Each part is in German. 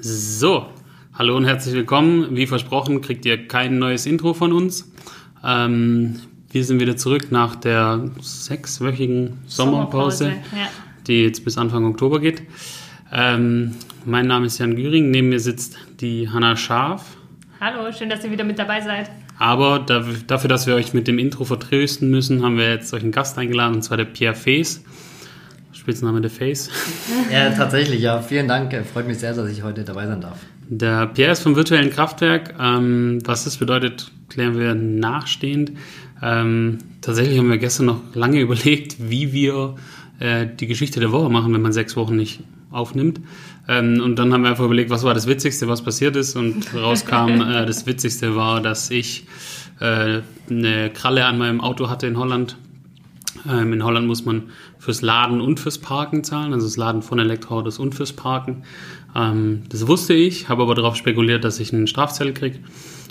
So, hallo und herzlich willkommen. Wie versprochen kriegt ihr kein neues Intro von uns. Ähm, wir sind wieder zurück nach der sechswöchigen Sommerpause, Sommerpause, ja. die jetzt bis Anfang Oktober geht. Ähm, mein Name ist Jan Güring, neben mir sitzt die Hanna Scharf. Hallo, schön, dass ihr wieder mit dabei seid. Aber da- dafür, dass wir euch mit dem Intro vertrösten müssen, haben wir jetzt euch einen Gast eingeladen, und zwar der Pierre Fees. Spitzname der Face. Ja, tatsächlich, ja. Vielen Dank. Äh, Freut mich sehr, dass ich heute dabei sein darf. Der Pierre ist vom virtuellen Kraftwerk. Ähm, was das bedeutet, klären wir nachstehend. Ähm, tatsächlich haben wir gestern noch lange überlegt, wie wir äh, die Geschichte der Woche machen, wenn man sechs Wochen nicht aufnimmt. Ähm, und dann haben wir einfach überlegt, was war das Witzigste, was passiert ist. Und rauskam, äh, das Witzigste war, dass ich äh, eine Kralle an meinem Auto hatte in Holland. Ähm, in Holland muss man fürs Laden und fürs Parken zahlen, also das Laden von Elektroautos und fürs Parken. Ähm, das wusste ich, habe aber darauf spekuliert, dass ich einen Strafzettel kriege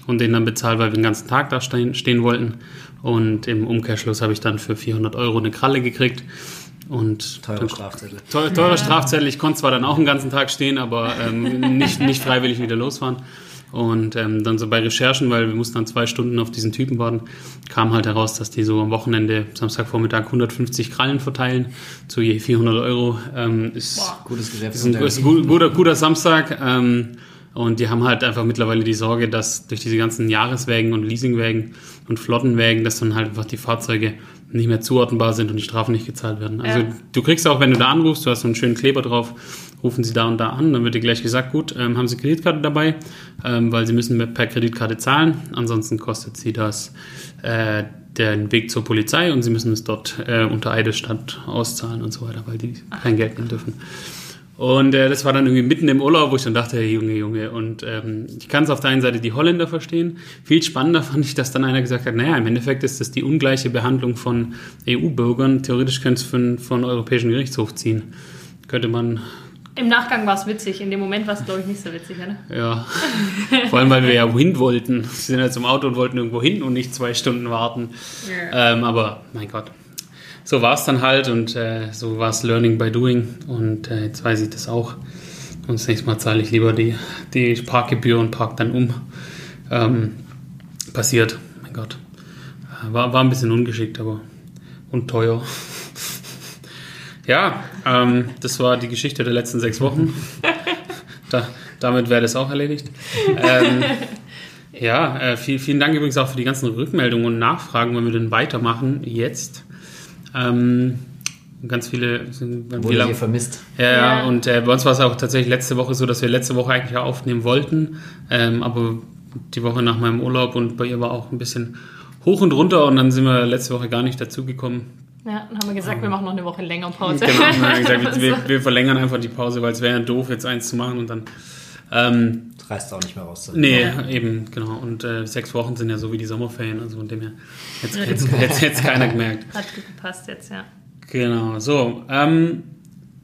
und den dann bezahle, weil wir den ganzen Tag da stehen, stehen wollten. Und im Umkehrschluss habe ich dann für 400 Euro eine Kralle gekriegt. Und Teure dann- Strafzettel. Teuer, teurer Strafzettel. Ich konnte zwar dann auch einen ganzen Tag stehen, aber ähm, nicht, nicht freiwillig wieder losfahren. Und ähm, dann so bei Recherchen, weil wir mussten dann zwei Stunden auf diesen Typen warten, kam halt heraus, dass die so am Wochenende, Samstagvormittag, 150 Krallen verteilen, zu je 400 Euro. Ähm, ist, Boah. Gutes ist ein, ist ein gut- guter, guter Samstag. Ähm, und die haben halt einfach mittlerweile die Sorge, dass durch diese ganzen Jahreswägen und Leasingwägen und Flottenwägen, dass dann halt einfach die Fahrzeuge nicht mehr zuordnenbar sind und die Strafen nicht gezahlt werden. Also Ja. du kriegst auch, wenn du da anrufst, du hast so einen schönen Kleber drauf, rufen sie da und da an, dann wird dir gleich gesagt, gut, ähm, haben sie Kreditkarte dabei, ähm, weil sie müssen per Kreditkarte zahlen, ansonsten kostet sie das äh, den Weg zur Polizei und sie müssen es dort äh, unter Eidesstadt auszahlen und so weiter, weil die kein Geld nehmen dürfen. Und äh, das war dann irgendwie mitten im Urlaub, wo ich dann dachte, hey, Junge, Junge. Und ähm, ich kann es auf der einen Seite die Holländer verstehen. Viel spannender fand ich, dass dann einer gesagt hat, naja, im Endeffekt ist das die ungleiche Behandlung von EU-Bürgern. Theoretisch könnte es von, von Europäischen Gerichtshof ziehen. Könnte man, Im Nachgang war es witzig, in dem Moment war es, glaube ich, nicht so witzig, oder? ja. Vor allem, weil wir ja hin wollten. Sie sind ja zum Auto und wollten irgendwo hin und nicht zwei Stunden warten. Ähm, aber mein Gott. So war es dann halt und äh, so war es Learning by Doing und äh, jetzt weiß ich das auch. Und das nächste Mal zahle ich lieber die, die Parkgebühr und park dann um. Ähm, passiert, mein Gott. Äh, War, war ein bisschen ungeschickt, aber und teuer. ja, ähm, das war die Geschichte der letzten sechs Wochen. da, damit wäre das auch erledigt. Ähm, ja, äh, viel, vielen Dank übrigens auch für die ganzen Rückmeldungen und Nachfragen, wenn wir denn weitermachen jetzt. Ähm, ganz viele sind Wurde viele- hier vermisst. ja, ja, und äh, bei uns war es auch tatsächlich letzte Woche so, dass wir letzte Woche eigentlich ja aufnehmen wollten, ähm, aber die Woche nach meinem Urlaub und bei ihr war auch ein bisschen hoch und runter und dann sind wir letzte Woche gar nicht dazugekommen. Ja, dann haben wir gesagt, wir machen noch eine Woche länger Pause. Genau, wir gesagt, wir, wir verlängern einfach die Pause, weil es wäre ja doof, jetzt eins zu machen und dann. Ähm, reißt auch nicht mehr raus. nee, Ja. eben, genau. Und äh, sechs Wochen sind ja so wie die Sommerferien, also von dem her. Jetzt jetzt, jetzt, jetzt keiner gemerkt. Hat gut gepasst jetzt, ja. Genau, so. Ähm,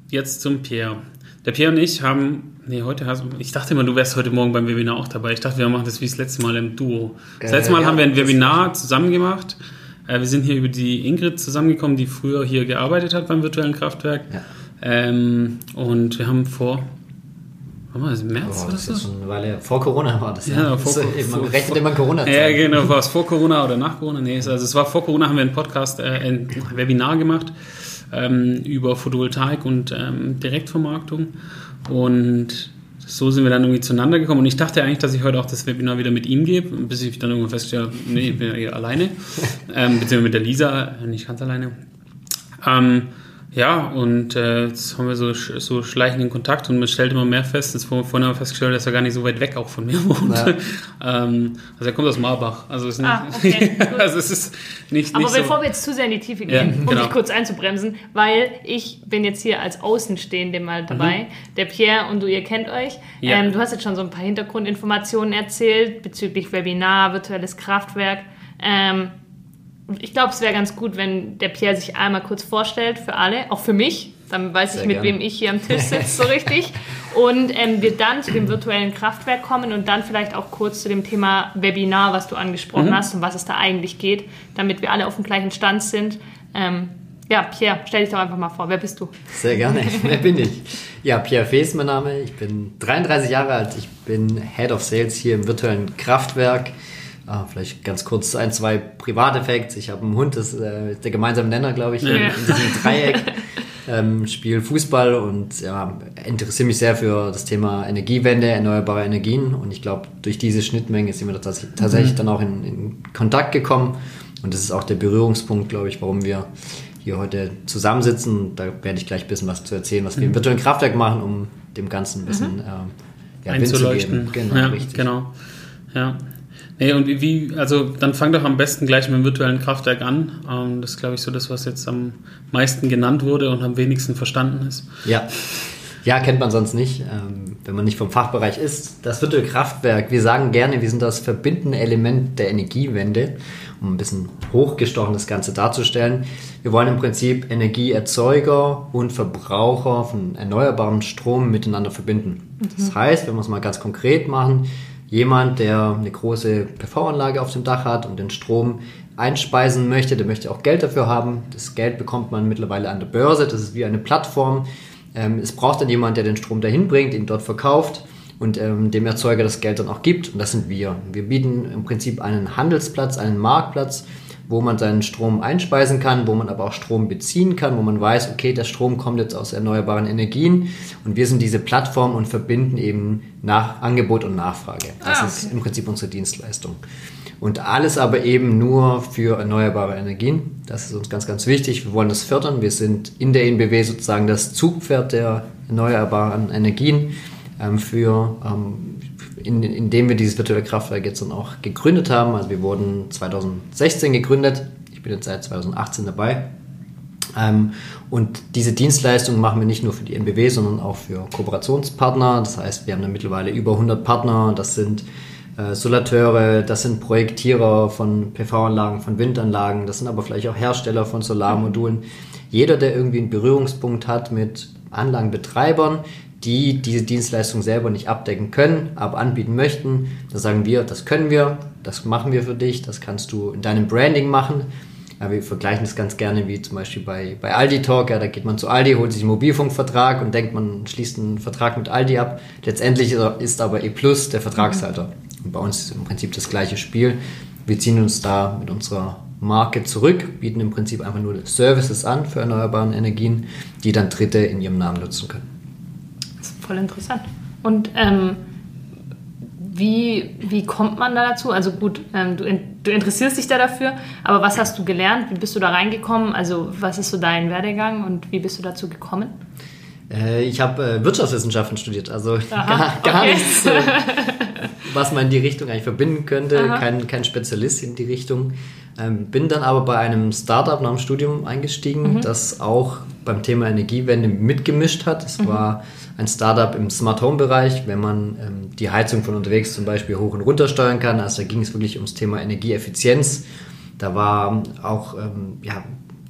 jetzt zum Pierre. Der Pierre und ich haben. Nee, heute hast Ich dachte immer, du wärst heute Morgen beim Webinar auch dabei. Ich dachte, wir machen das wie das letzte Mal im Duo. Das Äh, letzte Mal ja, haben wir ein Webinar zusammen gemacht. Äh, wir sind hier über die Ingrid zusammengekommen, die früher hier gearbeitet hat beim virtuellen Kraftwerk. Ja. Ähm, und wir haben vor. Wann war das? Im März? Oh, oder das ist so? jetzt schon eine Weile. Vor Corona war das. Ja, Das vor- ist, eben, man vor- rechnet immer Corona. Ja, genau. War es vor Corona oder nach Corona? Nee, also es war vor Corona, haben wir einen Podcast, äh, ein Webinar gemacht ähm, über Photovoltaik und ähm, Direktvermarktung. Und so sind wir dann irgendwie zueinander gekommen. Und ich dachte eigentlich, dass ich heute auch das Webinar wieder mit ihm gebe, bis ich dann irgendwann feststelle, nee, ich bin ja alleine. ähm, beziehungsweise mit der Lisa, nicht ganz alleine. Ähm, ja, und äh, jetzt haben wir so, so schleichenden Kontakt und man stellt immer mehr fest, jetzt vor- vorhin haben wir festgestellt, dass er gar nicht so weit weg auch von mir wohnt. Ja. ähm, also er kommt aus Marbach. Also, ist nicht, Ah, okay, also es ist nicht, Aber nicht bevor so. wir jetzt zu sehr in die Tiefe Ja, gehen, um genau. dich kurz einzubremsen, weil ich bin jetzt hier als Außenstehende mal dabei. Der Pierre und du, ihr kennt euch. Mhm. Ja. Ähm, du hast jetzt schon so ein paar Hintergrundinformationen erzählt bezüglich Webinar, virtuelles Kraftwerk. Ähm, ich glaube, es wäre ganz gut, wenn der Pierre sich einmal kurz vorstellt für alle, auch für mich. Dann weiß ich, Sehr mit gerne. wem ich hier am Tisch sitze, so richtig. Und ähm, wir dann zu dem virtuellen Kraftwerk kommen und dann vielleicht auch kurz zu dem Thema Webinar, was du angesprochen Mhm. hast und was es da eigentlich geht, damit wir alle auf dem gleichen Stand sind. Ähm, Ja, Pierre, stell dich doch einfach mal vor. Wer bist du? Sehr gerne. Wer bin ich? Ja, Pierre Fee ist mein Name. Ich bin 33 Jahre alt. Ich bin Head of Sales hier im virtuellen Kraftwerk. Ah, vielleicht ganz kurz ein, zwei Privateffekte. Ich habe einen Hund, das äh, ist der gemeinsame Nenner, glaube ich, ja. in, in diesem Dreieck. ähm, spiele Fußball und ja, interessiere mich sehr für das Thema Energiewende, erneuerbare Energien. Und ich glaube, durch diese Schnittmenge sind wir tatsächlich mhm. dann auch in, in Kontakt gekommen. Und das ist auch der Berührungspunkt, glaube ich, warum wir hier heute zusammensitzen. Da werde ich gleich ein bisschen was zu erzählen, was wir im mhm. virtuellen Kraftwerk machen, um dem Ganzen ein bisschen mhm. äh, ja, einzuleuchten. Genau, ja, richtig. Genau. Ja. Nee, und wie, also dann fang doch am besten gleich mit dem virtuellen Kraftwerk an. Ähm, das ist, glaube ich, so das, was jetzt am meisten genannt wurde und am wenigsten verstanden ist. Ja. Ja, kennt man sonst nicht, ähm, wenn man nicht vom Fachbereich ist. Das virtuelle Kraftwerk, wir sagen gerne, wir sind das verbindende Element der Energiewende um ein bisschen hochgestochen das Ganze darzustellen. Wir wollen im Prinzip Energieerzeuger und Verbraucher von erneuerbarem Strom miteinander verbinden. Mhm. Das heißt, wenn wir es mal ganz konkret machen, jemand, der eine große PV-Anlage auf dem Dach hat und den Strom einspeisen möchte, der möchte auch Geld dafür haben. Das Geld bekommt man mittlerweile an der Börse. Das ist wie eine Plattform. Ähm, es braucht dann jemand, der den Strom dahin bringt, ihn dort verkauft und ähm, dem Erzeuger das Geld dann auch gibt. Und das sind wir. Wir bieten im Prinzip einen Handelsplatz, einen Marktplatz, wo man seinen Strom einspeisen kann, wo man aber auch Strom beziehen kann, wo man weiß, okay, der Strom kommt jetzt aus erneuerbaren Energien und wir sind diese Plattform und verbinden eben nach Angebot und Nachfrage. Das ah, okay. ist im Prinzip unsere Dienstleistung. Und alles aber eben nur für erneuerbare Energien. Das ist uns ganz, ganz wichtig. Wir wollen das fördern. Wir sind in der NBW sozusagen das Zugpferd der erneuerbaren Energien ähm, für, ähm, in, indem wir dieses virtuelle Kraftwerk jetzt dann auch gegründet haben. Also wir wurden 2016 gegründet. Ich bin jetzt seit 2018 dabei. Ähm, und diese Dienstleistung machen wir nicht nur für die NBW, sondern auch für Kooperationspartner. Das heißt, wir haben da mittlerweile über 100 Partner. Das sind äh, Solateure, das sind Projektierer von PV-Anlagen, von Windanlagen, das sind aber vielleicht auch Hersteller von Solarmodulen. Jeder, der irgendwie einen Berührungspunkt hat mit Anlagenbetreibern, die diese Dienstleistung selber nicht abdecken können, aber anbieten möchten. Da sagen wir, das können wir, das machen wir für dich, das kannst du in deinem Branding machen. Ja, wir vergleichen das ganz gerne wie zum Beispiel bei, bei Aldi Talk. Ja, da geht man zu Aldi, holt sich einen Mobilfunkvertrag und denkt, man schließt einen Vertrag mit Aldi ab. Letztendlich ist aber E Plus der Vertragshalter. Und bei uns ist im Prinzip das gleiche Spiel. Wir ziehen uns da mit unserer Marke zurück, bieten im Prinzip einfach nur Services an für erneuerbare Energien, die dann Dritte in ihrem Namen nutzen können voll interessant. Und ähm, wie, wie kommt man da dazu? Also gut, ähm, du, du, interessierst dich da dafür, aber was hast du gelernt? Wie bist du da reingekommen? Also was ist so dein Werdegang und wie bist du dazu gekommen? Äh, ich habe äh, Wirtschaftswissenschaften studiert, also Aha, gar, gar okay. nichts, äh, was man in die Richtung eigentlich verbinden könnte. Kein, kein Spezialist in die Richtung. Ähm, bin dann aber bei einem Startup nach dem Studium eingestiegen, mhm. das auch beim Thema Energiewende mitgemischt hat. Es mhm. war ein Startup im Smart Home Bereich, wenn man ähm, die Heizung von unterwegs zum Beispiel hoch und runter steuern kann. Also da ging es wirklich ums Thema Energieeffizienz. Da war auch, ähm, ja,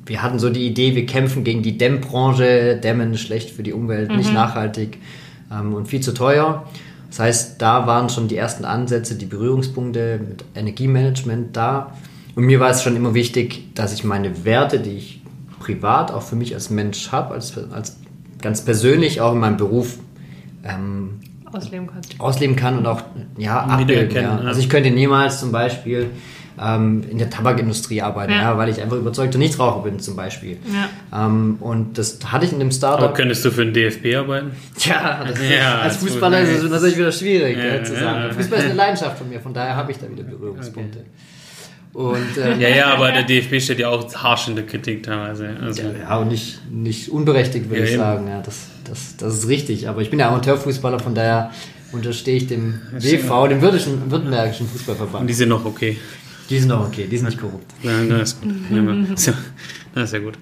wir hatten so die Idee, wir kämpfen gegen die Dämmbranche, Dämmen schlecht für die Umwelt, mhm. nicht nachhaltig ähm, und viel zu teuer. Das heißt, da waren schon die ersten Ansätze, die Berührungspunkte mit Energiemanagement da. Und mir war es schon immer wichtig, dass ich meine Werte, die ich privat auch für mich als Mensch habe, als, als ganz persönlich auch in meinem Beruf ähm, ausleben, kann. ausleben kann und auch ja, abbilden. Ja. Also ich könnte niemals zum Beispiel ähm, in der Tabakindustrie arbeiten, ja. ja. weil ich einfach überzeugter Nichtraucher bin zum Beispiel. Ja. Ähm, und das hatte ich in dem Startup. Aber könntest du für den DFB arbeiten? Ja, das ja als Fußballer ist es natürlich wieder schwierig zu sagen. Fußball ist eine Leidenschaft von mir, von daher habe ich da wieder Berührungspunkte. Okay. Und, äh, ja, ja, aber der DFB steht ja auch harsch in der Kritik teilweise. Also. Ja, und nicht, nicht unberechtigt, würde ja, ich sagen. Ja, das, das, das ist richtig. Aber ich bin ja Amateurfußballer, von daher unterstehe ich dem WV, dem würdischen, württembergischen Fußballverband. Und die sind noch okay. Die sind noch okay, die sind nicht korrupt. Ja, das ist gut. Ja, das ist ja gut.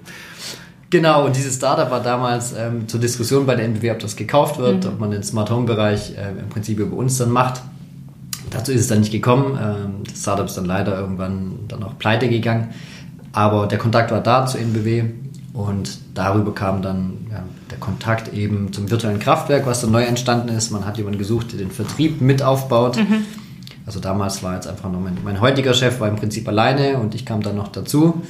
Genau, und dieses Startup war damals ähm, zur Diskussion bei der NBW, ob das gekauft wird, mhm. ob man den Smart Home Bereich äh, im Prinzip über uns dann macht. Dazu ist es dann nicht gekommen. Ähm, das Startup ist dann leider irgendwann dann auch pleite gegangen. Aber der Kontakt war da zu NBW und darüber kam dann ja, der Kontakt eben zum virtuellen Kraftwerk, was dann neu entstanden ist. Man hat jemanden gesucht, der den Vertrieb mit aufbaut. Mhm. Also damals war jetzt einfach noch mein, mein heutiger Chef war im Prinzip alleine und ich kam dann noch dazu.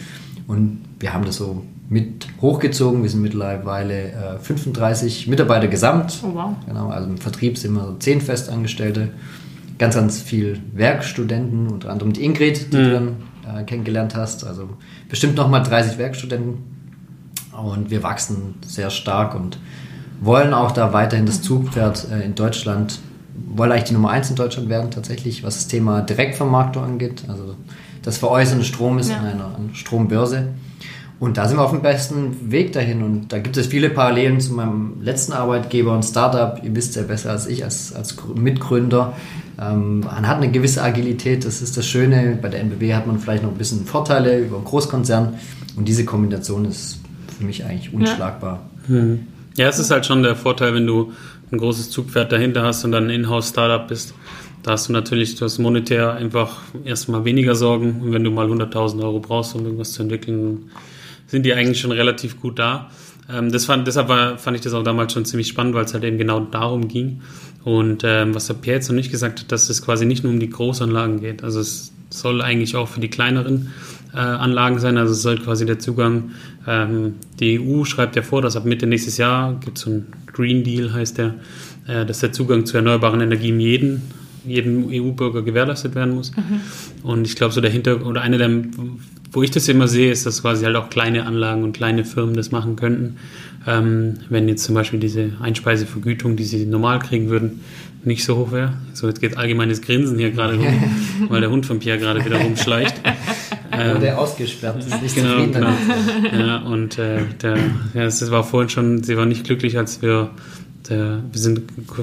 Und wir haben das so mit hochgezogen. Wir sind mittlerweile äh, 35 Mitarbeiter gesamt. Oh, wow. Genau, also im Vertrieb sind wir so 10 Festangestellte. Ganz, ganz viel Werkstudenten, unter anderem die Ingrid, die Mhm. du dann äh, kennengelernt hast. Also bestimmt nochmal 30 Werkstudenten. Und wir wachsen sehr stark und wollen auch da weiterhin das Zugpferd äh, in Deutschland, wollen eigentlich die Nummer 1 in Deutschland werden tatsächlich, was das Thema Direktvermarktung angeht. Also das veräußernde Strom ist Ja. an einer Strombörse. Und da sind wir auf dem besten Weg dahin. Und da gibt es viele Parallelen zu meinem letzten Arbeitgeber und Startup. Ihr wisst ja besser als ich, als, als Grü- Mitgründer. Ähm, man hat eine gewisse Agilität, das ist das Schöne. Bei der NBW hat man vielleicht noch ein bisschen Vorteile über einen Großkonzern. Und diese Kombination ist für mich eigentlich unschlagbar. Ja, es ist halt schon der Vorteil, wenn du ein großes Zugpferd dahinter hast und dann ein Inhouse-Startup bist. Da hast du natürlich das monetär einfach erstmal weniger Sorgen. Und wenn du mal 100.000 Euro brauchst, um irgendwas zu entwickeln, sind die eigentlich schon relativ gut da. Ähm, das fand, deshalb war, fand ich das auch damals schon ziemlich spannend, weil es halt eben genau darum ging. Und ähm, was der Pierre jetzt noch nicht gesagt hat, dass es quasi nicht nur um die Großanlagen geht. Also es soll eigentlich auch für die kleineren äh, Anlagen sein. Also es soll quasi der Zugang, ähm, die EU schreibt ja vor, dass ab Mitte nächstes Jahr gibt es so einen Green Deal, heißt der, äh, dass der Zugang zu erneuerbaren Energien jeden, jedem EU-Bürger gewährleistet werden muss. Und ich glaube, so der Hinter oder eine der, wo ich das immer sehe, ist, dass quasi halt auch kleine Anlagen und kleine Firmen das machen könnten. Ähm, wenn jetzt zum Beispiel diese Einspeisevergütung, die sie normal kriegen würden, nicht so hoch wäre. So, jetzt geht allgemeines Grinsen hier gerade rum, weil der Hund von Pierre gerade wieder rumschleicht. Ähm, der ausgesperrt ist nicht Genau, genau. Ja, und äh, der, ja, es war vorhin schon, sie war nicht glücklich, als wir, der, wir sind,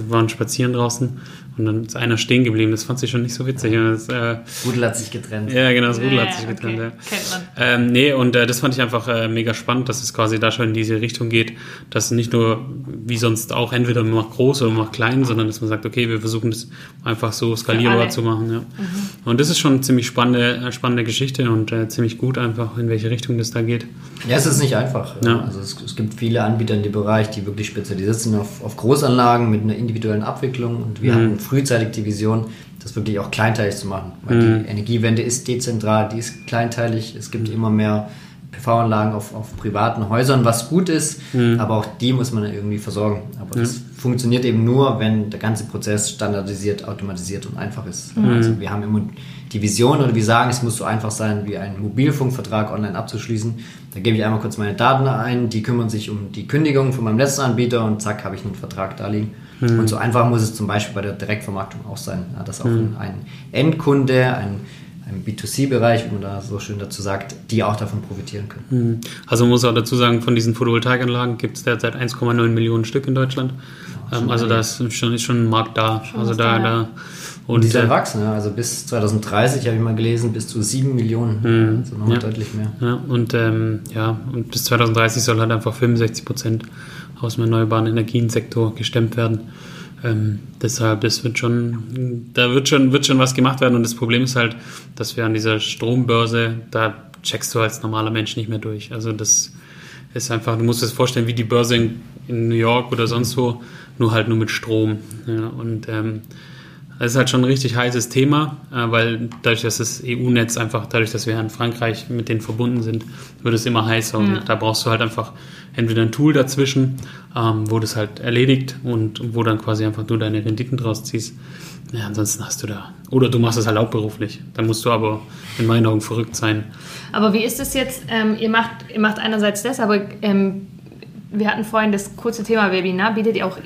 waren spazieren draußen und dann ist einer stehen geblieben. Das fand sie schon nicht so witzig. Und das, äh, Rudel hat sich getrennt. ja, genau, das Rudel Ja, hat sich getrennt. okay. Ja. Kennt man. Ähm, nee, und äh, das fand ich einfach äh, mega spannend, dass es quasi da schon in diese Richtung geht, dass nicht nur wie sonst auch entweder man macht groß oder man macht klein, sondern dass man sagt, okay, wir versuchen das einfach so skalierbar zu machen. Ja. Und das ist schon eine ziemlich spannende, äh, spannende Geschichte und äh, ziemlich gut einfach, in welche Richtung das da geht. Ja, es ist nicht einfach. Ja. Also es, es gibt viele Anbieter in dem Bereich, die wirklich spezialisiert sind auf, auf Großanlagen mit einer individuellen Abwicklung und wir hatten frühzeitig die Vision, das wirklich auch kleinteilig zu machen. Weil die Energiewende ist dezentral, die ist kleinteilig, es gibt immer mehr PV-Anlagen auf, auf privaten Häusern, was gut ist, aber auch die muss man irgendwie versorgen. Aber das funktioniert eben nur, wenn der ganze Prozess standardisiert, automatisiert und einfach ist. Also wir haben immer die Vision oder wir sagen, es muss so einfach sein, wie einen Mobilfunkvertrag online abzuschließen. Da gebe ich einmal kurz meine Daten ein, die kümmern sich um die Kündigung von meinem letzten Anbieter und zack, habe ich einen Vertrag da liegen. Und so einfach muss es zum Beispiel bei der Direktvermarktung auch sein, ja, dass auch ein, ein Endkunde, ein, ein B2C-Bereich, wie man da so schön dazu sagt, die auch davon profitieren können. Also man muss auch dazu sagen, von diesen Photovoltaikanlagen gibt es derzeit 1,9 Millionen Stück in Deutschland. ähm, also da ist schon, ist schon ein Markt da. also was da, da, ja. da Und und die soll äh, wachsen, ja. also bis 2030 habe ich mal gelesen, bis zu 7 Millionen, also nochmal Ja. deutlich mehr. Ja, und ähm, ja, und bis 2030 soll halt einfach 65 Prozent aus dem erneuerbaren Energiensektor gestemmt werden. Ähm, deshalb, das wird schon, da wird schon, wird schon was gemacht werden. Und das Problem ist halt, dass wir an dieser Strombörse, da checkst du als normaler Mensch nicht mehr durch. Also das ist einfach, du musst das vorstellen, wie die Börse in, in New York oder sonst wo, nur halt nur mit Strom. Ja, und ähm, das ist halt schon ein richtig heißes Thema, äh, weil dadurch, dass das EU-Netz einfach, dadurch, dass wir in Frankreich mit denen verbunden sind, wird es immer heißer. Und Ja. da brauchst du halt einfach entweder ein Tool dazwischen, ähm, wo das halt erledigt und wo dann quasi einfach du deine Renditen draus ziehst. Ja, ansonsten hast du da. Oder du machst es halt hauptberuflich. Dann musst du aber in meinen Augen verrückt sein. Aber wie ist es jetzt? Ähm, ihr, macht, ihr macht einerseits das, aber ähm, wir hatten vorhin das kurze Thema Webinar. Bietet ihr auch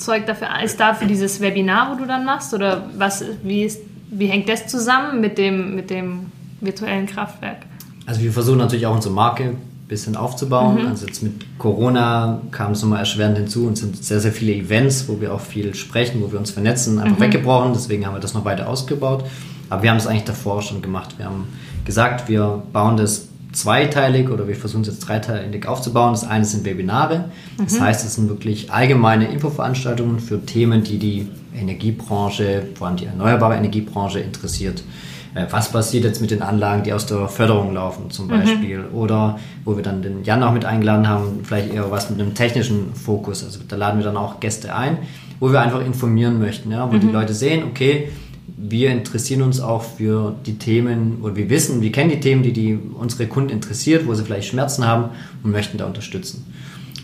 Info-Zeug dafür? Ist da für dieses Webinar, wo du dann machst? Oder was, wie, ist, wie hängt das zusammen mit dem, mit dem virtuellen Kraftwerk? Also wir versuchen natürlich auch unsere Marke ein bisschen aufzubauen. Also jetzt mit Corona kam es nochmal erschwerend hinzu und sind sehr, sehr viele Events, wo wir auch viel sprechen, wo wir uns vernetzen, einfach weggebrochen. Deswegen haben wir das noch weiter ausgebaut. Aber wir haben es eigentlich davor schon gemacht. Wir haben gesagt, wir bauen das zweiteilig oder wir versuchen es jetzt dreiteilig aufzubauen. Das eine sind Webinare. Das heißt, es sind wirklich allgemeine Infoveranstaltungen für Themen, die die Energiebranche, vor allem die erneuerbare Energiebranche interessiert. Äh, Was passiert jetzt mit den Anlagen, die aus der Förderung laufen zum Beispiel? Oder wo wir dann den Jan auch mit eingeladen haben, vielleicht eher was mit einem technischen Fokus. Also da laden wir dann auch Gäste ein, wo wir einfach informieren möchten, ja? wo die Leute sehen, okay, wir interessieren uns auch für die Themen, oder wir wissen, wir kennen die Themen, die, die unsere Kunden interessiert, wo sie vielleicht Schmerzen haben und möchten da unterstützen.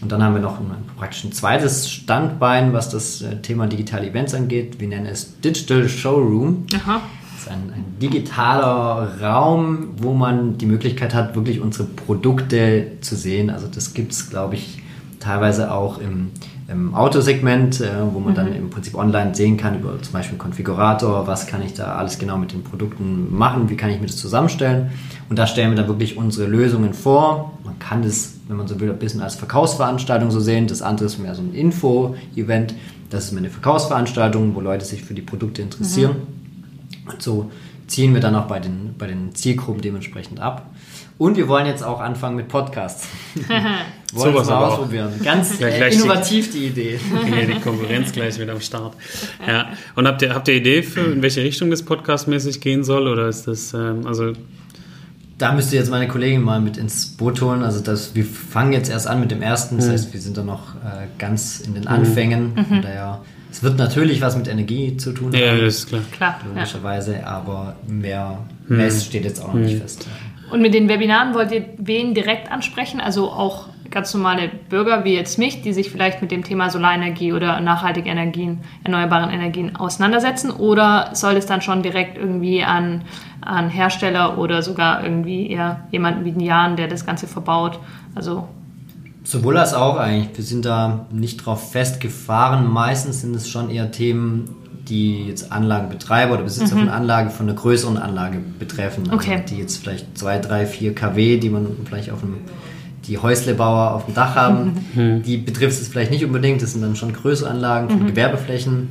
Und dann haben wir noch ein, praktisch ein zweites Standbein, was das äh, Thema digitale Events angeht. Wir nennen es Digital Showroom. Aha. Das ist ein, ein digitaler Raum, wo man die Möglichkeit hat, wirklich unsere Produkte zu sehen. Also das gibt es, glaube ich, teilweise auch im, im Autosegment, äh, wo man dann im Prinzip online sehen kann über zum Beispiel Konfigurator, was kann ich da alles genau mit den Produkten machen, wie kann ich mir das zusammenstellen. Und da stellen wir dann wirklich unsere Lösungen vor. Man kann das, wenn man so will, ein bisschen als Verkaufsveranstaltung so sehen. Das andere ist mehr so ein Info-Event. Das ist mehr eine Verkaufsveranstaltung, wo Leute sich für die Produkte interessieren. Und so ziehen wir dann auch bei den, bei den Zielgruppen dementsprechend ab. Und wir wollen jetzt auch anfangen mit Podcasts. wollen Sowas es mal aber auch. ausprobieren. Ganz Ja, gleich innovativ die Idee. Hier die Konkurrenz gleich mit am Start. Ja. Und habt ihr, habt ihr Idee für, in welche Richtung das podcastmäßig gehen soll? Oder ist das, ähm, also, Da müsste jetzt meine Kollegin mal mit ins Boot holen. Also das, wir fangen jetzt erst an mit dem ersten. Das heißt, wir sind da noch äh, ganz in den Anfängen. Von daher, es wird natürlich was mit Energie zu tun ja, haben, das ist klar. Klar. Ja. logischerweise, aber mehr, mehr steht jetzt auch noch nicht fest. Und mit den Webinaren wollt ihr wen direkt ansprechen? Also auch ganz normale Bürger wie jetzt mich, die sich vielleicht mit dem Thema Solarenergie oder nachhaltige Energien, erneuerbaren Energien auseinandersetzen? Oder soll es dann schon direkt irgendwie an, an Hersteller oder sogar irgendwie eher jemanden wie den Jan, der das Ganze verbaut? Also, Sowohl als auch eigentlich. Wir sind da nicht drauf festgefahren. Meistens sind es schon eher Themen, die jetzt Anlagenbetreiber oder Besitzer von Anlagen von einer größeren Anlage betreffen. Also Okay. Die jetzt vielleicht 2, 3, 4 kW, die man vielleicht auf dem, die Häuslebauer auf dem Dach haben, die betrifft es vielleicht nicht unbedingt. Das sind dann schon größere Anlagen von Gewerbeflächen.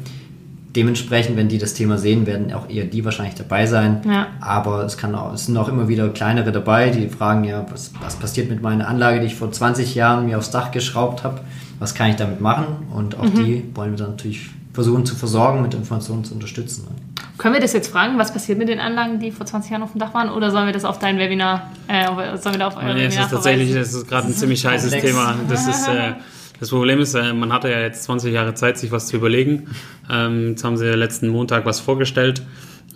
Dementsprechend, wenn die das Thema sehen, werden auch eher die wahrscheinlich dabei sein. Ja. Aber es, kann auch, es sind auch immer wieder kleinere dabei, die fragen ja, was, was passiert mit meiner Anlage, die ich vor 20 Jahren mir aufs Dach geschraubt habe? Was kann ich damit machen? Und auch die wollen wir dann natürlich versuchen zu versorgen, mit Informationen zu unterstützen. ne? können wir das jetzt fragen, was passiert mit den Anlagen, die vor 20 Jahren auf dem Dach waren? Oder sollen wir das auf dein Webinar, äh, sollen wir da auf euer Nee, es Webinar ist tatsächlich, es ist gerade ein ziemlich heißes komplex. Thema. Das ist, äh, das Problem ist, äh, man hatte ja jetzt 20 Jahre Zeit, sich was zu überlegen. Ähm, jetzt haben sie letzten Montag was vorgestellt,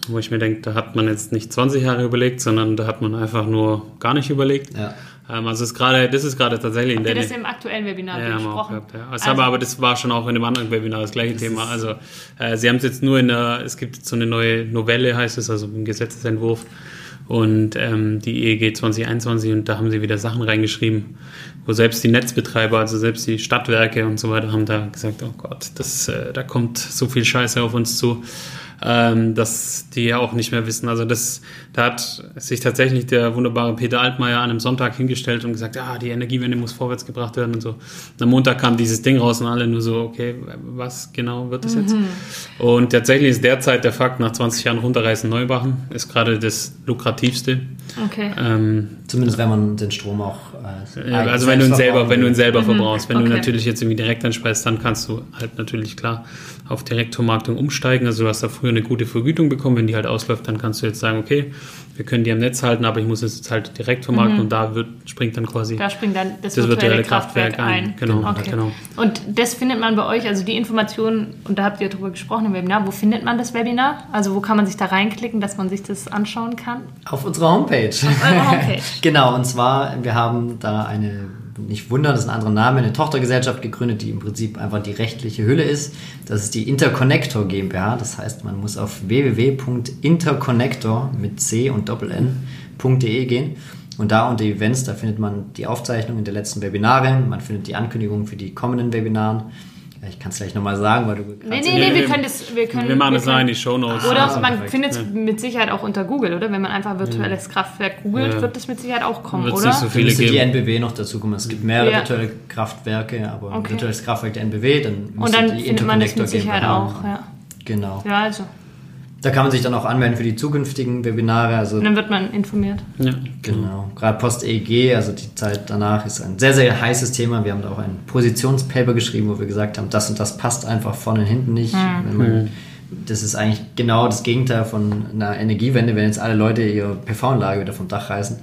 wo ich mir denke, da hat man jetzt nicht 20 Jahre überlegt, sondern da hat man einfach nur gar nicht überlegt. Ja. Ähm, also es ist gerade, das ist gerade tatsächlich in Habt ihr der das im aktuellen Webinar ja, wir auch besprochen? gehabt, ja. Das Also- aber, das war schon auch in dem anderen Webinar das gleiche Thema. Also äh, sie haben es jetzt nur in der, es gibt so eine neue Novelle, heißt es, also im Gesetzesentwurf und ähm, die EEG 2021 und da haben sie wieder Sachen reingeschrieben, wo selbst die Netzbetreiber, also selbst die Stadtwerke und so weiter haben da gesagt, oh Gott, das, äh, da kommt so viel Scheiße auf uns zu, ähm, dass die ja auch nicht mehr wissen. Also das, da hat sich tatsächlich der wunderbare Peter Altmaier an einem Sonntag hingestellt und gesagt, ah, die Energiewende muss vorwärts gebracht werden und so. Und am Montag kam dieses Ding raus und alle nur so, okay, was genau wird das jetzt? Und tatsächlich ist derzeit der Fakt, nach 20 Jahren runterreißen, neu machen, ist gerade das lukrativste. Okay. Ähm, Zumindest wenn man den Strom auch äh, ja, also wenn du ihn selber, wenn du ihn selber verbrauchst, wenn du Okay. natürlich jetzt irgendwie direkt anspeist, dann kannst du halt natürlich klar auf Direktvermarktung umsteigen. Also du hast da früher eine gute Vergütung bekommen, wenn die halt ausläuft, dann kannst du jetzt sagen, okay, wir können die am Netz halten, aber ich muss jetzt halt direkt vermarkten und da wird, springt dann quasi Da springt dann das, das virtuelle, virtuelle Kraftwerk, Kraftwerk ein. ein. Genau, okay. genau. Und das findet man bei euch, also die Informationen, und da habt ihr drüber gesprochen im Webinar, wo findet man das Webinar? Also wo kann man sich da reinklicken, dass man sich das anschauen kann? Auf unserer Homepage. eurer Homepage. genau, und zwar, wir haben da eine, nicht wundern, das ist ein anderer Name, eine Tochtergesellschaft gegründet, die im Prinzip einfach die rechtliche Hülle ist. Das ist die Interconnector GmbH. Das heißt, man muss auf www.interconnector mit C und Doppel-N.de gehen. Und da unter Events, da findet man die Aufzeichnungen der letzten Webinare, man findet die Ankündigungen für die kommenden Webinaren. Ja, Ich kann es gleich nochmal sagen, weil du Nee, nee, nee, wir können das, wir können, wir machen das können- rein in die Shownotes. Oder Ah, man findet es mit Sicherheit auch unter Google, oder? Wenn man einfach virtuelles Kraftwerk googelt, Ja. wird das mit Sicherheit auch kommen, Wird's oder? nicht so viele müsste die geben. NBW noch dazu kommen. Es gibt mehrere Ja. virtuelle Kraftwerke, aber ein Okay. virtuelles Kraftwerk der NBW, dann Und müsste dann die findet man das Interconnector mit Sicherheit auch, ja. Genau. Ja, also. Da kann man sich dann auch anmelden für die zukünftigen Webinare. Also Und dann wird man informiert. Ja. genau. Gerade Post-EEG, also die Zeit danach ist ein sehr, sehr heißes Thema. Wir haben da auch ein Positionspaper geschrieben, wo wir gesagt haben, das und das passt einfach vorne und hinten nicht. Wenn man, das ist eigentlich genau das Gegenteil von einer Energiewende, wenn jetzt alle Leute ihre PV-Anlage wieder vom Dach reißen.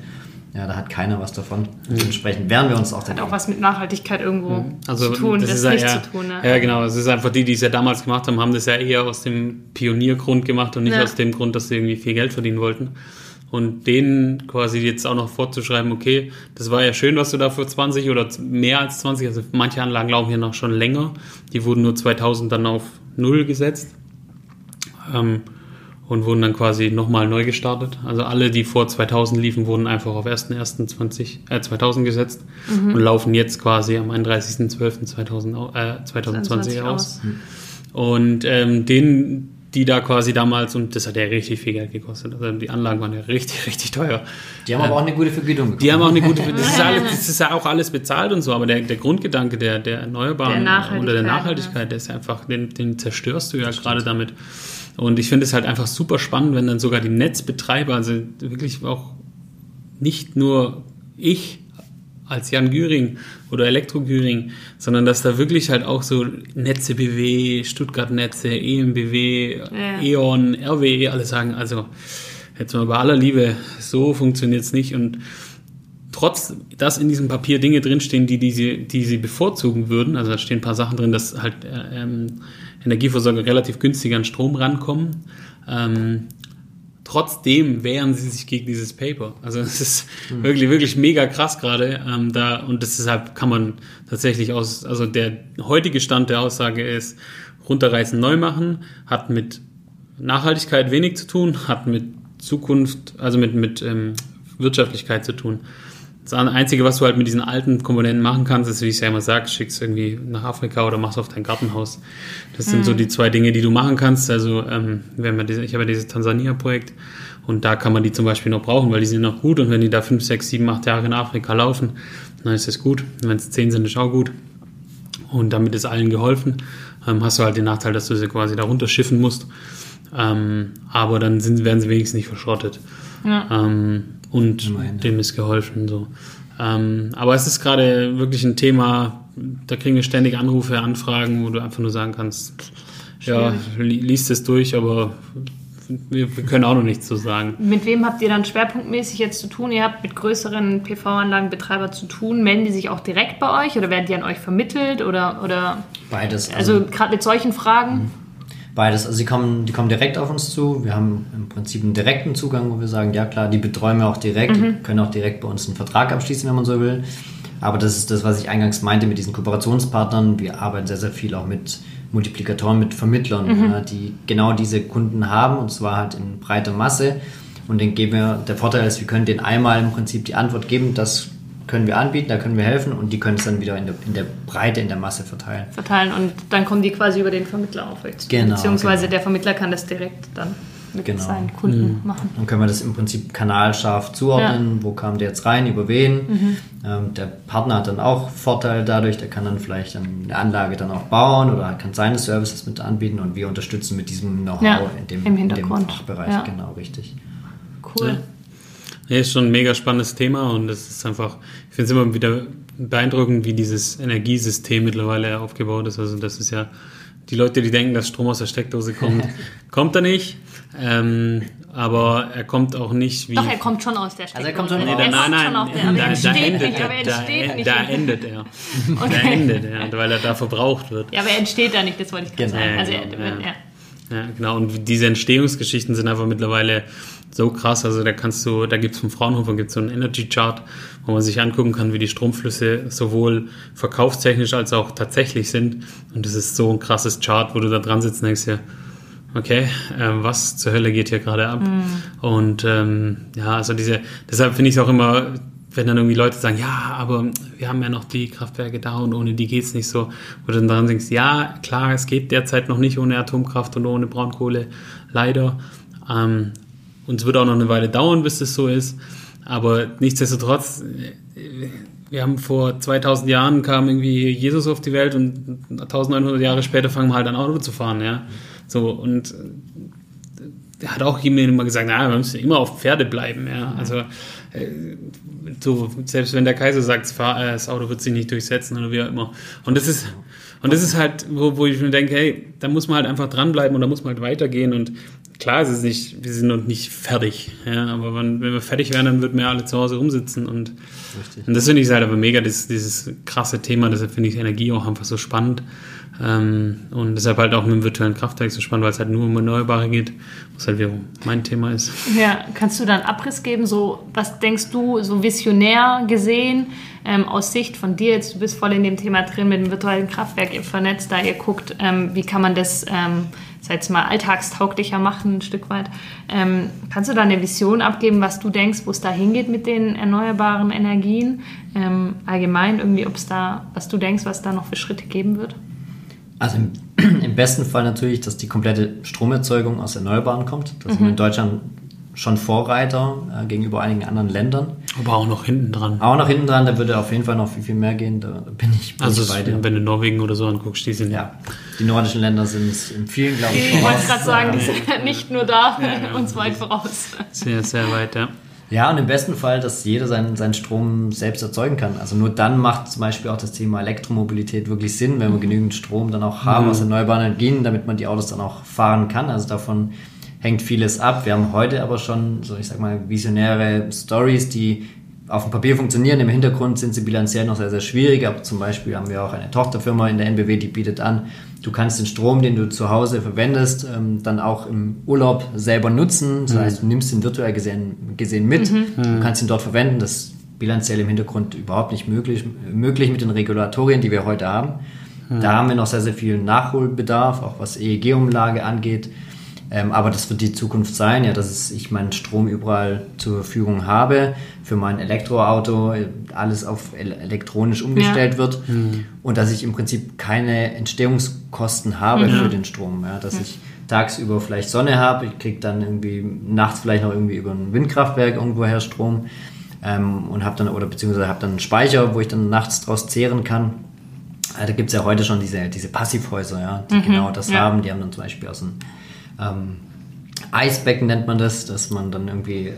Ja, da hat keiner was davon. Dementsprechend wehren wir uns auch Hat dagegen. auch was mit Nachhaltigkeit irgendwo Also zu tun, das das, ist ja nicht eher, zu tun. Ne? Ja, genau. Es ist einfach die, die es ja damals gemacht haben, haben das ja eher aus dem Pioniergrund gemacht und nicht Ja. aus dem Grund, dass sie irgendwie viel Geld verdienen wollten. Und denen quasi jetzt auch noch vorzuschreiben, okay, das war ja schön, was du da für 20 oder mehr als 20, also manche Anlagen laufen hier noch schon länger, die wurden nur 2000 dann auf Null gesetzt ähm, und wurden dann quasi nochmal neu gestartet. Also alle, die vor 2000 liefen, wurden einfach auf 1.1.20 äh, 2000 gesetzt und laufen jetzt quasi am 31.12.2020 au- äh, 2020 aus. Und ähm, denen, die da quasi damals, und das hat ja richtig viel Geld gekostet, also die Anlagen waren ja richtig, richtig teuer. Die haben aber auch eine gute Vergütung bekommen. Die haben auch eine gute, das ist, alles, das ist ja auch alles bezahlt und so, aber der, der Grundgedanke der, der Erneuerbaren Der oder der Nachhaltigkeit, der ist einfach, den, den zerstörst du ja gerade damit. Und ich finde es halt einfach super spannend, wenn dann sogar die Netzbetreiber, also wirklich auch nicht nur ich als Jan Güring oder Elektro Güring, sondern dass da wirklich halt auch so Netze BW, Stuttgart Netze, EMBW, Ja. E.ON, RWE alle sagen, also jetzt mal bei aller Liebe, so funktioniert es nicht und trotz, dass in diesem Papier Dinge drinstehen, die, die, sie, die sie bevorzugen würden, also da stehen ein paar Sachen drin, dass halt äh, ähm, Energieversorger relativ günstig an Strom rankommen, ähm, trotzdem wehren sie sich gegen dieses Paper. Also es ist wirklich, wirklich mega krass gerade. Ähm, da, und deshalb kann man tatsächlich aus, also der heutige Stand der Aussage ist, runterreißen, neu machen, hat mit Nachhaltigkeit wenig zu tun, hat mit Zukunft, also mit, mit ähm, Wirtschaftlichkeit zu tun. Das Einzige, was du halt mit diesen alten Komponenten machen kannst, ist, wie ich es ja immer sage, schickst irgendwie nach Afrika oder machst auf dein Gartenhaus. Das sind so die zwei Dinge, die du machen kannst. Also ähm, wenn man diese, ich habe ja dieses Tansania-Projekt und da kann man die zum Beispiel noch brauchen, weil die sind noch gut und wenn die da fünf, sechs, sieben, acht Jahre in Afrika laufen, dann ist das gut. Wenn es zehn sind, ist auch gut. Und damit ist allen geholfen. Ähm, hast du halt den Nachteil, dass du sie quasi da runterschiffen musst. Ähm, aber dann sind, werden sie wenigstens nicht verschrottet. Ja. Ähm, und dem ist geholfen. So. Ähm, aber es ist gerade wirklich ein Thema, da kriegen wir ständig Anrufe, Anfragen, wo du einfach nur sagen kannst, ja, li liest es durch, aber wir, wir können auch noch nichts zu sagen. Mit wem habt ihr dann schwerpunktmäßig jetzt zu tun? Ihr habt mit größeren PV-Anlagenbetreibern zu tun. Melden die sich auch direkt bei euch oder werden die an euch vermittelt? Oder, oder Beides. also gerade mit solchen Fragen? Beides. Also sie kommen, die kommen direkt auf uns zu. Wir haben im Prinzip einen direkten Zugang, wo wir sagen, ja klar, die betreuen wir auch direkt, die können auch direkt bei uns einen Vertrag abschließen, wenn man so will. Aber das ist das, was ich eingangs meinte mit diesen Kooperationspartnern. Wir arbeiten sehr, sehr viel auch mit Multiplikatoren, mit Vermittlern, ja, die genau diese Kunden haben und zwar halt in breiter Masse. Und den geben wir, der Vorteil ist, wir können denen einmal im Prinzip die Antwort geben, das können wir anbieten, da können wir helfen und die können es dann wieder in der, in der Breite, in der Masse verteilen. verteilen und dann kommen die quasi über den Vermittler auf euch zu. Genau, Beziehungsweise genau. der Vermittler kann das direkt dann mit Genau. seinen Kunden machen. Dann können wir das im Prinzip kanalscharf zuordnen, wo kam der jetzt rein, über wen. Ähm, der Partner hat dann auch Vorteil dadurch, der kann dann vielleicht dann eine Anlage dann auch bauen oder kann seine Services mit anbieten und wir unterstützen mit diesem Know-how Ja, in, dem, im in dem Hintergrund. Fachbereich. Ja. Genau, richtig. Cool. Ja. Ist schon ein mega spannendes Thema und es ist einfach, ich finde es immer wieder beeindruckend, wie dieses Energiesystem mittlerweile aufgebaut ist. Also das ist ja, die Leute, die denken, dass Strom aus der Steckdose kommt, kommt er nicht. Ähm, aber er kommt auch nicht wie. Doch, er kommt schon aus der Also er Steckdose. kommt schon Nee, da, er nein, nein, schon auf der, da, da, er endet nicht, er er. Da, da endet er. Da Okay. endet er, weil er da verbraucht wird. Ja, aber er entsteht da nicht, das wollte ich gerade Genau. sagen. Also, Ja, er, genau, ja. ja. Ja, genau. Und diese Entstehungsgeschichten sind einfach mittlerweile so krass. Also da kannst du, da gibt's vom Fraunhofer gibt's so einen Energy Chart, wo man sich angucken kann, wie die Stromflüsse sowohl verkaufstechnisch als auch tatsächlich sind. Und das ist so ein krasses Chart, wo du da dran sitzt und denkst dir, okay, äh, was zur Hölle geht hier gerade ab? Und ähm, ja, also diese, deshalb finde ich es auch immer, wenn dann irgendwie Leute sagen, ja, aber wir haben ja noch die Kraftwerke da und ohne die geht's nicht so. Wo du dann dran denkst, ja, klar, es geht derzeit noch nicht ohne Atomkraft und ohne Braunkohle, leider. Ähm, und es wird auch noch eine Weile dauern, bis das so ist. Aber nichtsdestotrotz, wir haben vor 2000 Jahren kam irgendwie Jesus auf die Welt und 1900 Jahre später fangen wir halt an Auto zu fahren, ja. So, und er hat auch jemand immer gesagt, na, wir müssen immer auf Pferde bleiben, ja. Also, äh, so, selbst wenn der Kaiser sagt, äh, das Auto wird sich nicht durchsetzen oder wie auch immer. Und das ist, und das ist halt, wo, wo ich mir denke, hey, da muss man halt einfach dranbleiben und da muss man halt weitergehen und klar, es ist nicht, wir sind noch nicht fertig. Ja, aber wenn, wenn wir fertig wären, dann würden wir alle zu Hause rumsitzen. Und, und das finde ich halt aber mega, das, dieses krasse Thema. Deshalb finde ich Energie auch einfach so spannend. Ähm, und deshalb halt auch mit dem virtuellen Kraftwerk so spannend, weil es halt nur um Erneuerbare geht, was halt wiederum mein Thema ist. Ja, kannst du dann Abriss geben? So, was denkst du, so visionär gesehen, ähm, aus Sicht von dir jetzt, du bist voll in dem Thema drin mit dem virtuellen Kraftwerk, ihr vernetzt da, ihr guckt, ähm, wie kann man das, ähm, sag jetzt mal, alltagstauglicher machen, ein Stück weit. Ähm, kannst du da eine Vision abgeben, was du denkst, wo es da hingeht mit den erneuerbaren Energien? Ähm, allgemein irgendwie, ob es da, was du denkst, was da noch für Schritte geben wird? Also im, im, besten Fall natürlich, dass die komplette Stromerzeugung aus Erneuerbaren kommt. Da sind wir in Deutschland schon Vorreiter äh, gegenüber einigen anderen Ländern. Aber auch noch hinten dran. Auch noch hinten dran, da würde auf jeden Fall noch viel, viel mehr gehen. Da bin ich, bin also ich bei dir. Wenn du Norwegen oder so anguckst, die sind ja. Die nordischen Länder sind in vielen, glaube ich, Ich wollte gerade sagen, die sind nicht nur da, ja, uns weit voraus. Sehr, sehr weit, ja. Ja, und im besten Fall, dass jeder seinen, seinen Strom selbst erzeugen kann. Also nur dann macht zum Beispiel auch das Thema Elektromobilität wirklich Sinn, wenn wir genügend Strom dann auch haben mhm. aus erneuerbaren Energien, damit man die Autos dann auch fahren kann. Also davon hängt vieles ab. Wir haben heute aber schon, so ich sag mal, visionäre Stories, die auf dem Papier funktionieren. Im Hintergrund sind sie bilanziell noch sehr, sehr schwierig. Aber zum Beispiel haben wir auch eine Tochterfirma in der NBW, die bietet an, du kannst den Strom, den du zu Hause verwendest, ähm, dann auch im Urlaub selber nutzen. Das mhm. heißt, du nimmst ihn virtuell gesehen, gesehen mit. Mhm. Du kannst ihn dort verwenden. Das ist bilanziell im Hintergrund überhaupt nicht möglich, möglich mit den Regulatorien, die wir heute haben. Mhm. Da haben wir noch sehr, sehr viel Nachholbedarf, auch was EEG-Umlage angeht. Ähm, aber das wird die Zukunft sein, ja, dass ich meinen Strom überall zur Verfügung habe, für mein Elektroauto alles auf elektronisch umgestellt ja. wird mhm. und dass ich im Prinzip keine Entstehungskosten habe mhm. für den Strom. Ja, dass ja. ich tagsüber vielleicht Sonne habe, ich kriege dann irgendwie nachts vielleicht noch irgendwie über ein Windkraftwerk irgendwoher Strom ähm, und habe dann, oder beziehungsweise habe dann einen Speicher, wo ich dann nachts draus zehren kann. Da gibt es ja heute schon diese, diese Passivhäuser, ja, die mhm. genau das haben. Die haben dann zum Beispiel aus einem ähm, Eisbecken nennt man das, dass man dann irgendwie äh,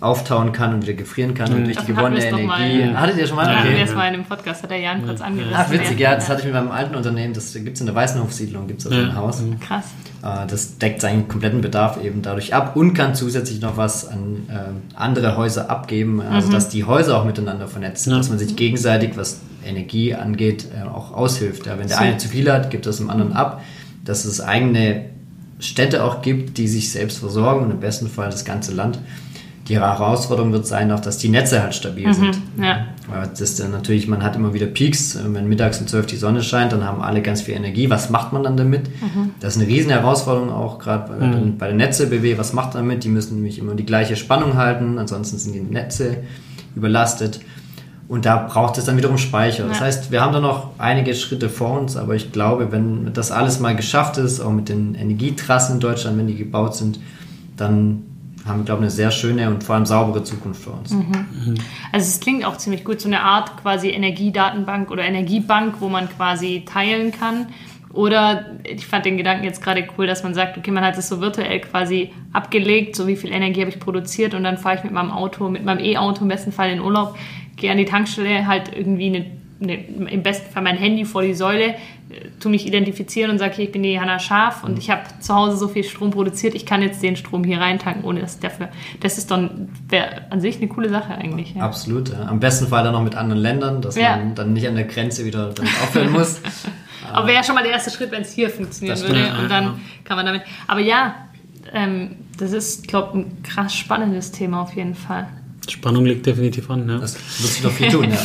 auftauen kann und wieder gefrieren kann und durch die gewonnene Energie. Mal, Hattet ihr schon mal? Ja, okay. das mal in dem Podcast, hat der Jan kurz angerissen. Ach, witzig, ja, das hatte ich mit meinem alten Unternehmen, das gibt es in der Weißenhof-Siedlung, gibt es da so ein Haus. Krass. Äh, das deckt seinen kompletten Bedarf eben dadurch ab und kann zusätzlich noch was an äh, andere Häuser abgeben, also mhm. dass die Häuser auch miteinander vernetzt sind, ja. dass man sich gegenseitig, was Energie angeht, äh, auch aushilft. Ja, wenn der so. eine zu viel hat, gibt das dem anderen ab, dass das eigene Städte auch gibt, die sich selbst versorgen und im besten Fall das ganze Land. Die Herausforderung wird sein, auch dass die Netze halt stabil mhm, sind. Ja. Weil das dann natürlich, man hat immer wieder Peaks, wenn mittags um 12 die Sonne scheint, dann haben alle ganz viel Energie. Was macht man dann damit? Mhm. Das ist eine riesen Herausforderung auch gerade bei, mhm. bei der Netze BW. Was macht man damit? Die müssen nämlich immer die gleiche Spannung halten, ansonsten sind die Netze überlastet. Und da braucht es dann wiederum Speicher. Ja. Das heißt, wir haben da noch einige Schritte vor uns, aber ich glaube, wenn das alles mal geschafft ist, auch mit den Energietrassen in Deutschland, wenn die gebaut sind, dann haben wir, glaube ich, eine sehr schöne und vor allem saubere Zukunft für uns. Mhm. Also es klingt auch ziemlich gut, so eine Art quasi Energiedatenbank oder Energiebank, wo man quasi teilen kann. Oder ich fand den Gedanken jetzt gerade cool, dass man sagt, okay, man hat es so virtuell quasi abgelegt, so wie viel Energie habe ich produziert und dann fahre ich mit meinem Auto, mit meinem E-Auto im besten Fall in Urlaub gehe an die Tankstelle, halt irgendwie eine, eine, im besten Fall mein Handy vor die Säule, äh, tu mich identifizieren und sage, okay, ich bin die Hanna Schaf und mhm. ich habe zu Hause so viel Strom produziert, ich kann jetzt den Strom hier reintanken, ohne dass dafür. Das ist dann an sich eine coole Sache eigentlich. Ja. Absolut. Ja. Am besten Fall dann noch mit anderen Ländern, dass ja. man dann nicht an der Grenze wieder damit aufhören muss. Aber wäre ja schon mal der erste Schritt, wenn es hier funktionieren würde. Und dann kann man damit. Aber ja, ähm, das ist, glaube ich, ein krass spannendes Thema auf jeden Fall. Spannung liegt definitiv an, ja. Das wird sich noch viel tun, ja.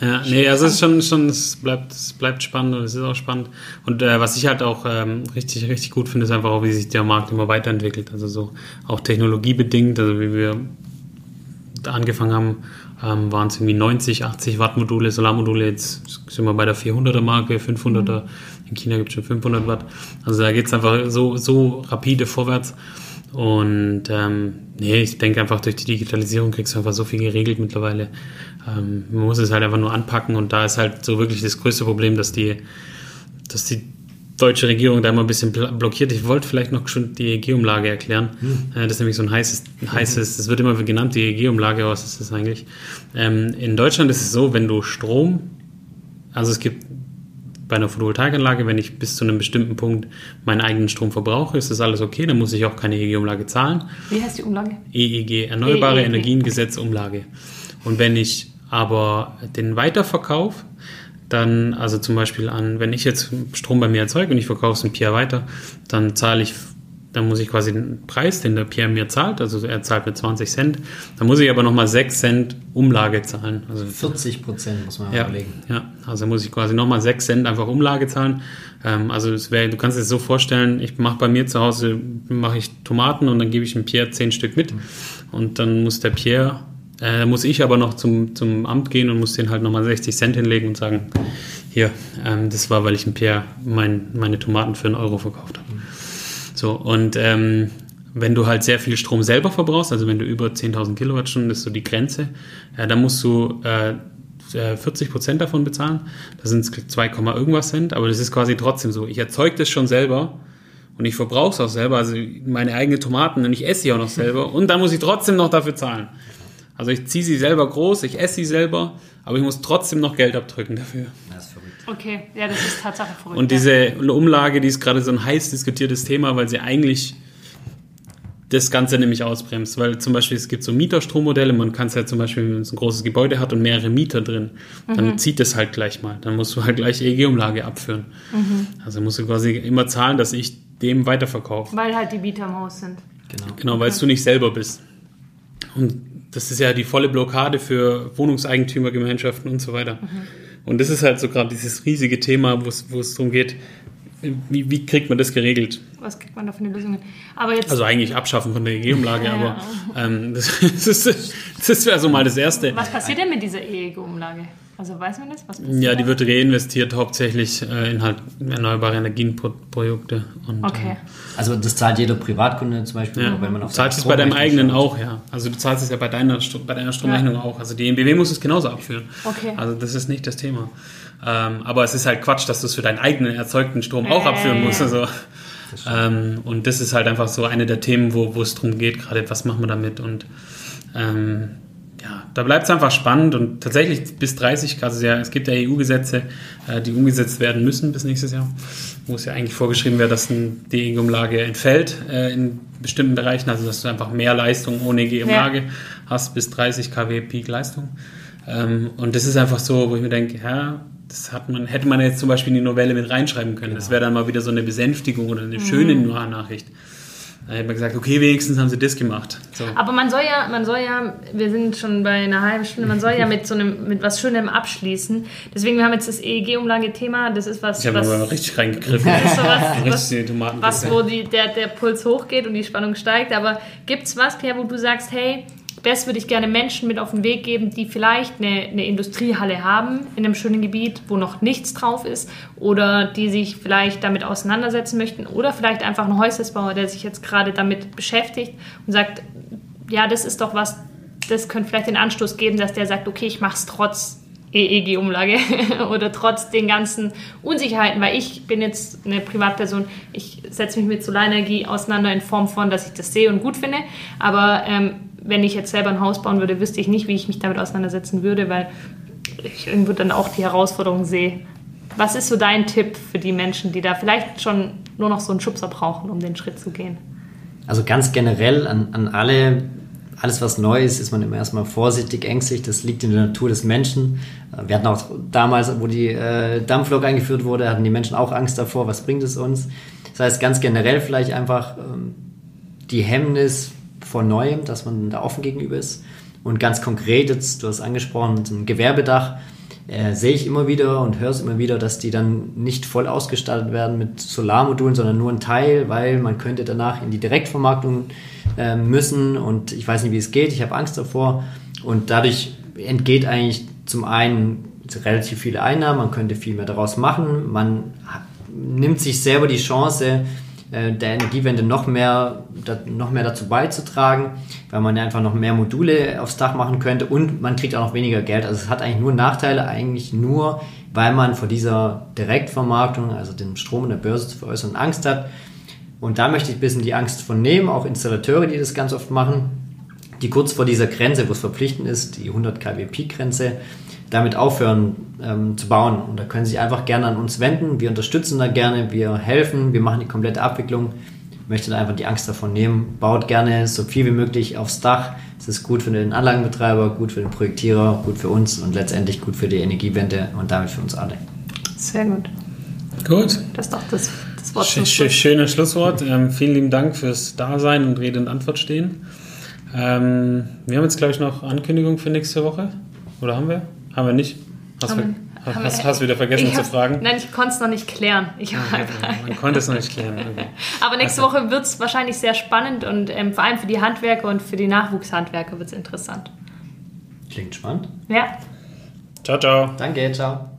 ja, nee, also es ist schon, schon es, bleibt, es bleibt spannend und es ist auch spannend. Und äh, was ich halt auch ähm, richtig, richtig gut finde, ist einfach auch, wie sich der Markt immer weiterentwickelt. Also so auch technologiebedingt, also wie wir angefangen haben, ähm, waren es irgendwie 90, 80 Watt Module, Solarmodule. Jetzt sind wir bei der 400er Marke, 500er. In China gibt es schon 500 Watt. Also da geht es einfach so, so rapide vorwärts. Und ähm, nee, ich denke einfach, durch die Digitalisierung kriegst du einfach so viel geregelt mittlerweile. Ähm, man muss es halt einfach nur anpacken und da ist halt so wirklich das größte Problem, dass die, dass die deutsche Regierung da immer ein bisschen blockiert. Ich wollte vielleicht noch schon die EEG-Umlage erklären. Hm. Äh, das ist nämlich so ein heißes, heißes, das wird immer genannt, die EEG-Umlage, was ist das eigentlich? Ähm, in Deutschland ist es so, wenn du Strom, also es gibt bei einer Photovoltaikanlage, wenn ich bis zu einem bestimmten Punkt meinen eigenen Strom verbrauche, ist das alles okay, dann muss ich auch keine EEG-Umlage zahlen. Wie heißt die Umlage? EEG, Erneuerbare EEG. Energiengesetz Umlage. Und wenn ich aber den weiterverkauf, dann, also zum Beispiel an, wenn ich jetzt Strom bei mir erzeuge und ich verkaufe es an Pierre weiter, dann zahle ich, dann muss ich quasi den Preis, den der Pierre mir zahlt, also er zahlt mir 20 Cent, dann muss ich aber nochmal 6 Cent Umlage zahlen. Also 40 Prozent muss man ja, überlegen. ja, also muss ich quasi nochmal 6 Cent einfach Umlage zahlen. Ähm, also es wär, du kannst es so vorstellen, ich mache bei mir zu Hause, mache ich Tomaten und dann gebe ich dem Pierre 10 Stück mit und dann muss der Pierre, äh, muss ich aber noch zum, zum Amt gehen und muss den halt nochmal 60 Cent hinlegen und sagen, hier, ähm, das war, weil ich dem Pierre mein, meine Tomaten für einen Euro verkauft habe. So, und ähm, wenn du halt sehr viel Strom selber verbrauchst, also wenn du über 10.000 Kilowattstunden, das ist so die Grenze, äh, dann musst du äh, äh, 40 Prozent davon bezahlen. Das sind 2, Komma irgendwas Cent, aber das ist quasi trotzdem so. Ich erzeuge das schon selber und ich verbrauche es auch selber, also meine eigenen Tomaten und ich esse sie auch noch selber und dann muss ich trotzdem noch dafür zahlen. Also ich ziehe sie selber groß, ich esse sie selber, aber ich muss trotzdem noch Geld abdrücken dafür. Das. Okay, ja, das ist Tatsache verrückt. Und diese Umlage, die ist gerade so ein heiß diskutiertes Thema, weil sie eigentlich das Ganze nämlich ausbremst. Weil zum Beispiel es gibt so Mieterstrommodelle, man kann es ja zum Beispiel, wenn es ein großes Gebäude hat und mehrere Mieter drin, dann zieht es halt gleich mal. Dann musst du halt gleich EEG-Umlage abführen. Also musst du quasi immer zahlen, dass ich dem weiterverkaufe. Weil halt die Mieter im Haus sind. Genau. Genau, weil du nicht selber bist. Und das ist ja die volle Blockade für Wohnungseigentümergemeinschaften und so weiter. Und das ist halt so gerade dieses riesige Thema, wo es darum geht, wie, wie kriegt man das geregelt? Was kriegt man da für eine Lösung? Aber jetzt, Also eigentlich abschaffen von der EEG-Umlage, Ja. aber ähm, das, das, ist, das wäre so mal das Erste. was passiert denn mit dieser EEG-Umlage? Also weiß man das? Was passiert Ja, die wird reinvestiert hauptsächlich äh, in halt erneuerbare Energienprojekte. Und, Okay. Also das zahlt jeder Privatkunde zum Beispiel, Ja. wenn man auf du zahlst es bei deinem eigenen schaut. auch, ja. Also du zahlst es ja bei deiner, bei deiner Stromrechnung auch. Also die NBW muss es genauso abführen. Okay. Also das ist nicht das Thema. Ähm, aber es ist halt Quatsch, dass du es für deinen eigenen erzeugten Strom auch Äh. abführen musst. Also, ähm, und das ist halt einfach so eine der Themen, wo, wo es darum geht, gerade was machen wir damit. Und ähm, ja, da bleibt es einfach spannend und tatsächlich bis 30, also ja, es gibt ja EU-Gesetze, äh, die umgesetzt werden müssen bis nächstes Jahr, wo es ja eigentlich vorgeschrieben wäre, dass die EEG-Umlage entfällt äh, in bestimmten Bereichen, also dass du einfach mehr Leistung ohne EEG-Umlage hast, bis 30 kW Peak-Leistung. Ähm, und das ist einfach so, wo ich mir denke, ja, das hat man, hätte man jetzt zum Beispiel in die Novelle mit reinschreiben können. Das wäre dann mal wieder so eine Besänftigung oder eine schöne Nachricht. Da hätte man gesagt, okay, wenigstens haben sie das gemacht. So. Aber man soll ja, man soll ja, wir sind schon bei einer halben Stunde, man soll ja mit so einem, mit was Schönem abschließen. Deswegen, wir haben jetzt das EEG-Umlage-Thema, das ist was, Ich habe mal richtig reingegriffen. das ist so was, richtig was, was wo die, der, der Puls hochgeht und die Spannung steigt. Aber gibt es was, Pierre, wo du sagst, hey, das würde ich gerne Menschen mit auf den Weg geben, die vielleicht eine, eine Industriehalle haben in einem schönen Gebiet, wo noch nichts drauf ist oder die sich vielleicht damit auseinandersetzen möchten oder vielleicht einfach ein Häuslersbauer, der sich jetzt gerade damit beschäftigt und sagt, ja, das ist doch was, das könnte vielleicht den Anstoß geben, dass der sagt, okay, ich mache es trotz EEG-Umlage oder trotz den ganzen Unsicherheiten, weil ich bin jetzt eine Privatperson, ich setze mich mit Solarenergie auseinander in Form von, dass ich das sehe und gut finde, aber ähm, wenn ich jetzt selber ein Haus bauen würde, wüsste ich nicht, wie ich mich damit auseinandersetzen würde, weil ich irgendwo dann auch die Herausforderung sehe. Was ist so dein Tipp für die Menschen, die da vielleicht schon nur noch so einen Schubser brauchen, um den Schritt zu gehen? Also ganz generell an, an alle, alles was neu ist, ist man immer erstmal vorsichtig, ängstlich. Das liegt in der Natur des Menschen. Äh, Wir hatten auch damals, wo die äh, Dampflok eingeführt wurde, hatten die Menschen auch Angst davor, was bringt es uns. Das heißt ganz generell vielleicht einfach ähm, die Hemmnis vor Neuem, dass man da offen gegenüber ist. Und ganz konkret, jetzt, du hast angesprochen, so ein Gewerbedach, äh, sehe ich immer wieder und höre es immer wieder, dass die dann nicht voll ausgestattet werden mit Solarmodulen, sondern nur ein Teil, weil man könnte danach in die Direktvermarktung äh, müssen. Und ich weiß nicht, wie es geht, ich habe Angst davor. Und dadurch entgeht eigentlich zum einen relativ viele Einnahmen, man könnte viel mehr daraus machen, man nimmt sich selber die Chance, äh, der Energiewende noch mehr, noch mehr dazu beizutragen, weil man einfach noch mehr Module aufs Dach machen könnte und man kriegt auch noch weniger Geld. Also es hat eigentlich nur Nachteile, eigentlich nur, weil man vor dieser Direktvermarktung, also dem Strom und der Börse zu veräußern, Angst hat. Und da möchte ich ein bisschen die Angst von nehmen, auch Installateure, die das ganz oft machen, die kurz vor dieser Grenze, wo es verpflichtend ist, die 100 kW Peak-Grenze, damit aufhören ähm, zu bauen. Und da können Sie sich einfach gerne an uns wenden. Wir unterstützen da gerne, wir helfen, wir machen die komplette Abwicklung. Ich möchte da einfach die Angst davon nehmen. Baut gerne so viel wie möglich aufs Dach. Es ist gut für den Anlagenbetreiber, gut für den Projektierer, gut für uns und letztendlich gut für die Energiewende und damit für uns alle. Sehr gut. Gut. Das ist doch das, das Wort Sch Schluss. schönes Schlusswort. Ähm, vielen lieben Dank fürs Dasein und Rede und Antwort stehen. Ähm, wir haben jetzt, glaube ich, noch Ankündigung für nächste Woche. Oder haben wir? Haben wir nicht? Hast, Haben ver wir- haben hast, hast wieder vergessen zu fragen? Nein, ich konnte es noch nicht klären. Ich war einfach. Man konnte es noch nicht klären. Okay. Aber nächste Woche wird es wahrscheinlich sehr spannend und ähm, vor allem für die Handwerker und für die Nachwuchshandwerker wird es interessant. Klingt spannend. Ja. Ciao, ciao. Danke, ciao.